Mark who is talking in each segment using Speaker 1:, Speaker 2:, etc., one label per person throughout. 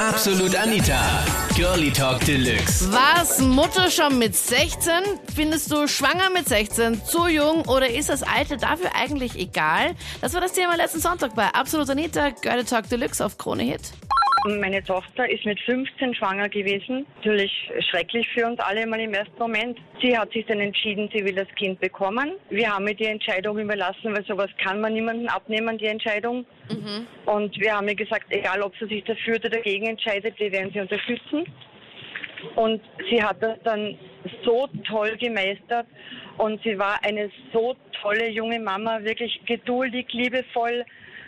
Speaker 1: Absolut Anita. Girlie Talk Deluxe.
Speaker 2: Was Mutter schon mit 16? Findest du schwanger mit 16 zu jung oder ist das Alter dafür eigentlich egal? Das war das Thema letzten Sonntag bei Absolut Anita, Girlie Talk Deluxe auf Krone Hit.
Speaker 3: Meine Tochter ist mit 15 schwanger gewesen. Natürlich schrecklich für uns alle mal im ersten Moment. Sie hat sich dann entschieden, sie will das Kind bekommen. Wir haben ihr die Entscheidung überlassen, weil sowas kann man niemandem abnehmen, die Entscheidung. Und wir haben ihr gesagt, egal ob sie sich dafür oder dagegen entscheidet, wir werden sie unterstützen. Und sie hat das dann so toll gemeistert und sie war eine so tolle junge Mama, wirklich geduldig, liebevoll.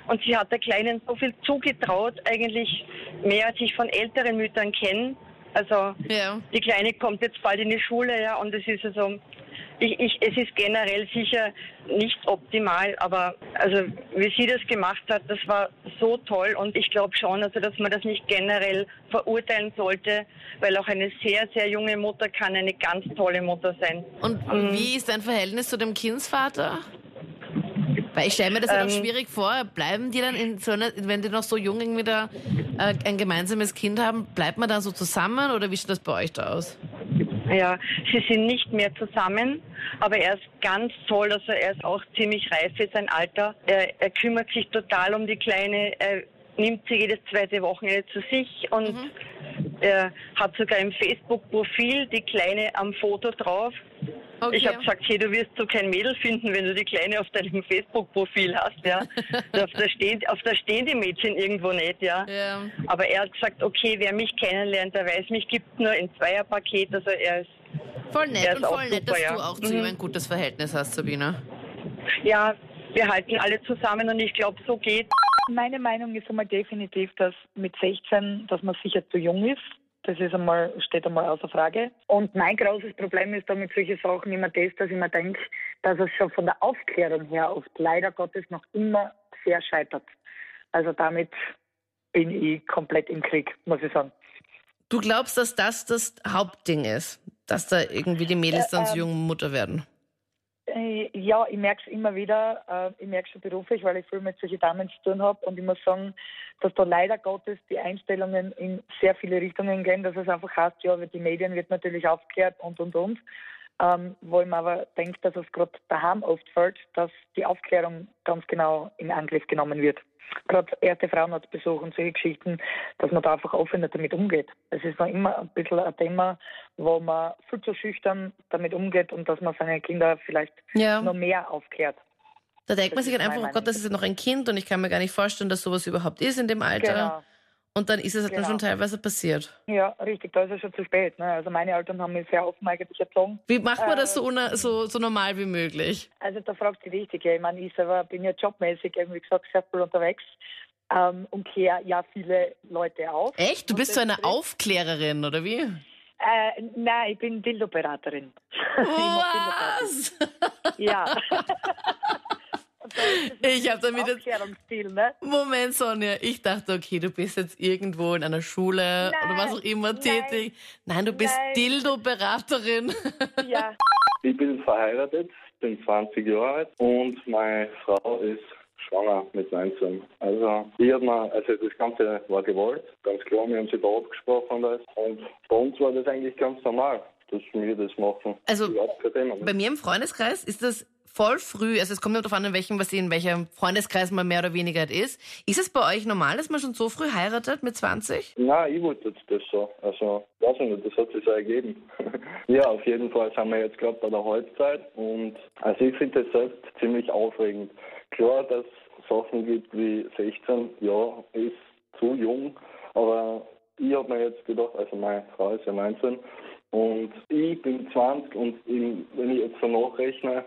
Speaker 3: Und sie hat der Kleinen so viel zugetraut, eigentlich mehr als ich von älteren Müttern kenne. Also
Speaker 2: Ja.
Speaker 3: die Kleine kommt jetzt bald in die Schule, ja, und es ist also, ich, ich, es ist generell sicher nicht optimal, aber also wie sie das gemacht hat, das war so toll und ich glaube schon, also dass man das nicht generell verurteilen sollte, weil auch eine sehr, sehr junge Mutter kann eine ganz tolle Mutter sein.
Speaker 2: Und wie ist dein Verhältnis zu dem Kindsvater? Weil ich stelle mir das ja
Speaker 3: Ähm.
Speaker 2: doch schwierig vor. Bleiben die dann in so einer, wenn die noch so jung irgendwie da äh, ein gemeinsames Kind haben, bleibt man dann so zusammen oder wie sieht das bei euch da aus?
Speaker 3: Ja, sie sind nicht mehr zusammen, aber er ist ganz toll, also er ist auch ziemlich reif für sein Alter. Er, er kümmert sich total um die Kleine, er nimmt sie jedes zweite Wochenende zu sich und er hat sogar im Facebook-Profil die Kleine am Foto drauf.
Speaker 2: Okay.
Speaker 3: Ich habe gesagt, hey, du wirst so kein Mädel finden, wenn du die Kleine auf deinem Facebook-Profil hast, ja. auf, der stehen, auf der stehen die Mädchen irgendwo nicht, ja.
Speaker 2: Ja.
Speaker 3: Aber er hat gesagt, okay, wer mich kennenlernt, der weiß, mich gibt nur in Zweierpaket, also er ist
Speaker 2: Voll nett
Speaker 3: ist
Speaker 2: und
Speaker 3: auch
Speaker 2: voll nett, dass
Speaker 3: super,
Speaker 2: du
Speaker 3: ja.
Speaker 2: auch zu
Speaker 3: Mhm.
Speaker 2: ihm ein gutes Verhältnis hast, Sabine.
Speaker 3: Ja, wir halten alle zusammen und ich glaube, so geht.
Speaker 4: Meine Meinung ist einmal definitiv, dass mit 16, dass man sicher zu jung ist. Das ist einmal, steht einmal außer Frage. Und mein großes Problem ist damit solche Sachen immer das, dass ich mir denke, dass es schon von der Aufklärung her oft leider Gottes noch immer sehr scheitert. Also damit bin ich komplett im Krieg, muss ich sagen.
Speaker 2: Du glaubst, dass das das Hauptding ist? Dass da irgendwie die Mädels dann zu jungen Mutter werden?
Speaker 4: Äh, Ja, ich merke es immer wieder. Äh, Ich merke schon beruflich, weil ich viel mit solchen Damen zu tun habe. Und ich muss sagen, dass da leider Gottes die Einstellungen in sehr viele Richtungen gehen. Dass es einfach heißt, ja, die Medien wird natürlich aufgeklärt und, und, und. Ähm, wo ich mir aber denke, dass es gerade daheim oft fällt, dass die Aufklärung ganz genau in Angriff genommen wird. Gerade erste Frauenarztbesuch und solche Geschichten, dass man da einfach offener damit umgeht. Es ist noch immer ein bisschen ein Thema, wo man viel zu schüchtern damit umgeht und dass man seine Kinder vielleicht
Speaker 2: Ja.
Speaker 4: noch mehr aufklärt.
Speaker 2: Da denkt man
Speaker 4: Das
Speaker 2: sich
Speaker 4: ist
Speaker 2: dann einfach, oh Gott, das ist ja noch ein Kind und ich kann mir gar nicht vorstellen, dass sowas überhaupt ist in dem Alter.
Speaker 4: Genau.
Speaker 2: Und dann ist es halt dann
Speaker 4: Genau.
Speaker 2: schon teilweise passiert.
Speaker 4: Ja, richtig, da ist es schon zu spät. Ne? Also meine Eltern haben mich sehr offen eigentlich erzogen.
Speaker 2: Wie macht man das
Speaker 4: Äh,
Speaker 2: so, una- so, so normal wie möglich?
Speaker 4: Also da fragt sie richtig. Ich meine, ich selber bin ja jobmäßig, wie gesagt, sehr viel unterwegs ähm, und kläre ja viele Leute auf.
Speaker 2: Echt? Du bist so
Speaker 4: das
Speaker 2: eine Aufklärerin, oder wie?
Speaker 4: Äh, nein, ich bin Dildo-Beraterin.
Speaker 2: Was?
Speaker 4: Dildo-Beratung. Ja.
Speaker 2: Ich hab damit jetzt-
Speaker 4: ne?
Speaker 2: Moment, Sonja. Ich dachte, okay, du bist jetzt irgendwo in einer Schule oder was auch immer
Speaker 4: nein,
Speaker 2: tätig. Nein, du bist
Speaker 4: nein.
Speaker 2: Dildo-Beraterin.
Speaker 4: Ja.
Speaker 5: Ich bin verheiratet, bin 20 Jahre alt und meine Frau ist schwanger mit 19. Also, ich hab mir, also das Ganze war gewollt, ganz klar, wir haben sich da abgesprochen und alles. Und bei uns war das eigentlich ganz normal, dass wir das machen.
Speaker 2: Also,
Speaker 5: Thema.
Speaker 2: Bei mir im Freundeskreis ist das voll früh. Also es kommt ja darauf an, in welchem, was in welchem Freundeskreis man mehr oder weniger ist. Ist es bei euch normal, dass man schon so früh heiratet mit 20?
Speaker 5: Nein, ich wollte das so. Also, weiß ich nicht, das hat sich so ergeben. ja, auf jeden Fall sind wir jetzt gerade bei der Halbzeit und also ich finde das selbst ziemlich aufregend. Klar, dass es Sachen gibt wie 16, ja, ist zu jung, aber ich habe mir jetzt gedacht, also meine Frau ist ja 19 und ich bin 20 und in, wenn ich jetzt so nachrechne,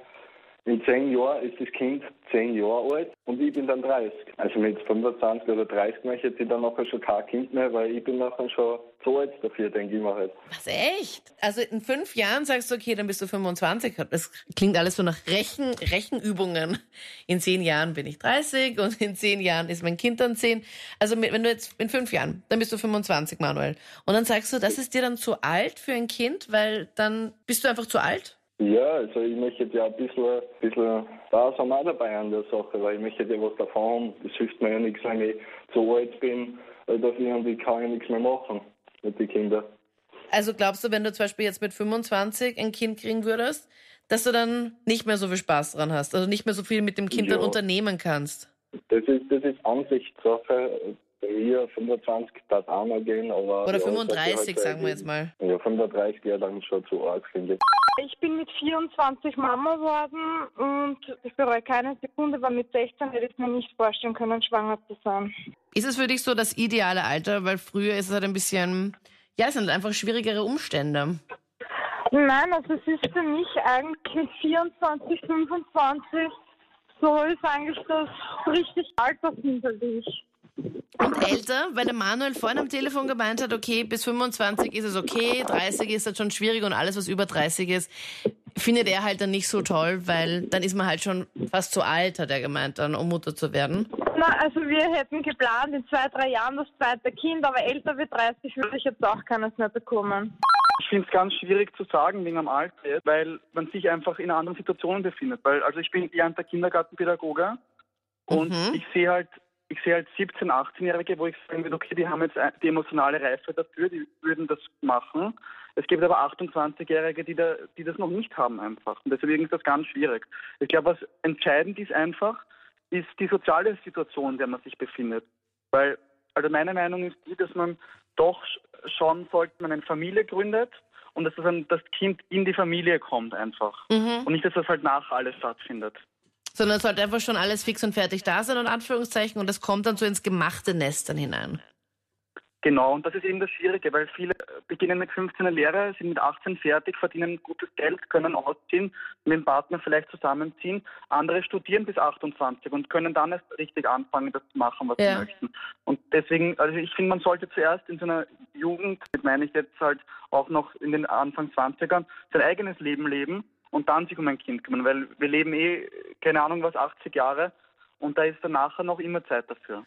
Speaker 5: in zehn Jahren ist das Kind zehn Jahre alt und ich bin dann 30. Also mit 25 oder 30 möchte ich dann nachher schon kein Kind mehr, weil ich bin nachher schon zu alt dafür, denke ich mir halt.
Speaker 2: Was, echt? Also in fünf Jahren sagst du, okay, dann bist du 25. Das klingt alles so nach Rechen, Rechenübungen. In zehn Jahren bin ich 30 und in zehn Jahren ist mein Kind dann 10. Also wenn du jetzt in fünf Jahren, dann bist du 25, Manuel. Und dann sagst du, das ist dir dann zu alt für ein Kind, weil dann bist du einfach zu alt?
Speaker 5: Ja, also ich möchte ja ein bisschen, bisschen da sind wir auch dabei an der Sache, weil ich möchte ja was davon haben. Das hilft mir ja nichts, wenn ich zu alt bin weil dafür irgendwie kann ich nichts mehr machen mit den Kindern.
Speaker 2: Also glaubst du, wenn du zum Beispiel jetzt mit 25 ein Kind kriegen würdest, dass du dann nicht mehr so viel Spaß dran hast, also nicht mehr so viel mit dem Kind dann
Speaker 5: Ja.
Speaker 2: unternehmen kannst?
Speaker 5: Das ist, das ist Ansichtssache. Bei mir 25 darf auch noch gehen, aber.
Speaker 2: Oder
Speaker 5: ja,
Speaker 2: 35,
Speaker 5: das
Speaker 2: sagen wir
Speaker 5: halt
Speaker 2: jetzt mal.
Speaker 5: Ja, 35 wäre dann schon zu arg, finde ich.
Speaker 6: Ich bin mit 24 Mama geworden und ich bereue keine Sekunde, weil mit 16 hätte ich mir nicht vorstellen können, schwanger zu sein.
Speaker 2: Ist es für dich so das ideale Alter? Weil früher ist es halt ein bisschen, ja, es sind einfach schwierigere Umstände.
Speaker 6: Nein, also es ist für mich eigentlich mit 24, 25, so ist eigentlich das richtig Alter, finde ich.
Speaker 2: Und älter, weil der Manuel vorhin am Telefon gemeint hat, okay, bis 25 ist es okay, 30 ist halt schon schwierig und alles, was über 30 ist, findet er halt dann nicht so toll, weil dann ist man halt schon fast zu alt, hat er gemeint, dann, um Mutter zu werden.
Speaker 6: Na, also wir hätten geplant, in zwei, drei Jahren das zweite Kind, aber älter wie 30 würde ich jetzt auch keines mehr bekommen.
Speaker 7: Ich finde es ganz schwierig zu sagen wegen am Alter, weil man sich einfach in anderen Situationen befindet. Weil also ich bin gelernter Kindergartenpädagoge und
Speaker 2: Mhm.
Speaker 7: ich sehe halt ich sehe halt 17, 18-Jährige, wo ich sagen würde, okay, die haben jetzt ein- die emotionale Reife dafür, die würden das machen. Es gibt aber 28-Jährige, die, da, die das noch nicht haben einfach. Und deswegen ist das ganz schwierig. Ich glaube, was entscheidend ist einfach, ist die soziale Situation, in der man sich befindet. Weil, also meine Meinung ist die, dass man doch sch- schauen sollte, man eine Familie gründet und dass das, ein, das Kind in die Familie kommt einfach.
Speaker 2: Mhm.
Speaker 7: Und nicht, dass das halt nach alles stattfindet.
Speaker 2: Sondern es sollte einfach schon alles fix und fertig da sein, in Anführungszeichen, und das kommt dann so ins gemachte Nest dann hinein.
Speaker 7: Genau, und das ist eben das Schwierige, weil viele beginnen mit 15 eine Lehre, sind mit 18 fertig, verdienen gutes Geld, können ausziehen, mit dem Partner vielleicht zusammenziehen. Andere studieren bis 28 und können dann erst richtig anfangen, das zu machen, was
Speaker 2: Ja.
Speaker 7: sie möchten. Und deswegen, also ich finde, man sollte zuerst in seiner Jugend, das meine ich jetzt halt auch noch in den Anfang 20ern, sein eigenes Leben leben und dann sich um ein Kind kümmern, weil wir leben eh, keine Ahnung was, 80 Jahre und da ist dann nachher noch immer Zeit dafür.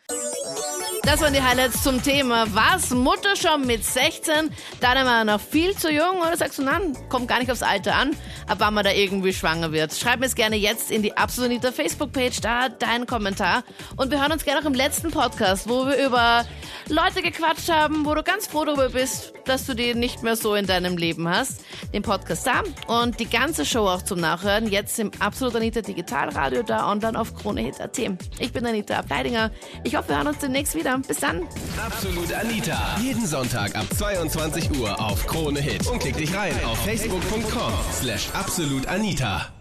Speaker 2: Das waren die Highlights zum Thema. Was? Mutter schon mit 16? Deiner Meinung nach viel zu jung? Oder sagst du, nein, kommt gar nicht aufs Alter an, ab wann man da irgendwie schwanger wird? Schreib mir es gerne jetzt in die Absolutiter Facebook-Page, da dein Kommentar. Und wir hören uns gerne auch im letzten Podcast, wo wir über Leute gequatscht haben, wo du ganz froh darüber bist, dass du die nicht mehr so in deinem Leben hast. Den Podcast da und die ganze Show auch zum Nachhören. Jetzt im Absolut Anita Digitalradio da online auf KroneHit.at. Ich bin Anita Ableidinger. Ich hoffe, wir hören uns demnächst wieder. Bis dann.
Speaker 1: Absolut Anita. Jeden Sonntag ab 22 Uhr auf Krone Hit. Und klick dich rein auf facebook.com slash absolutanita.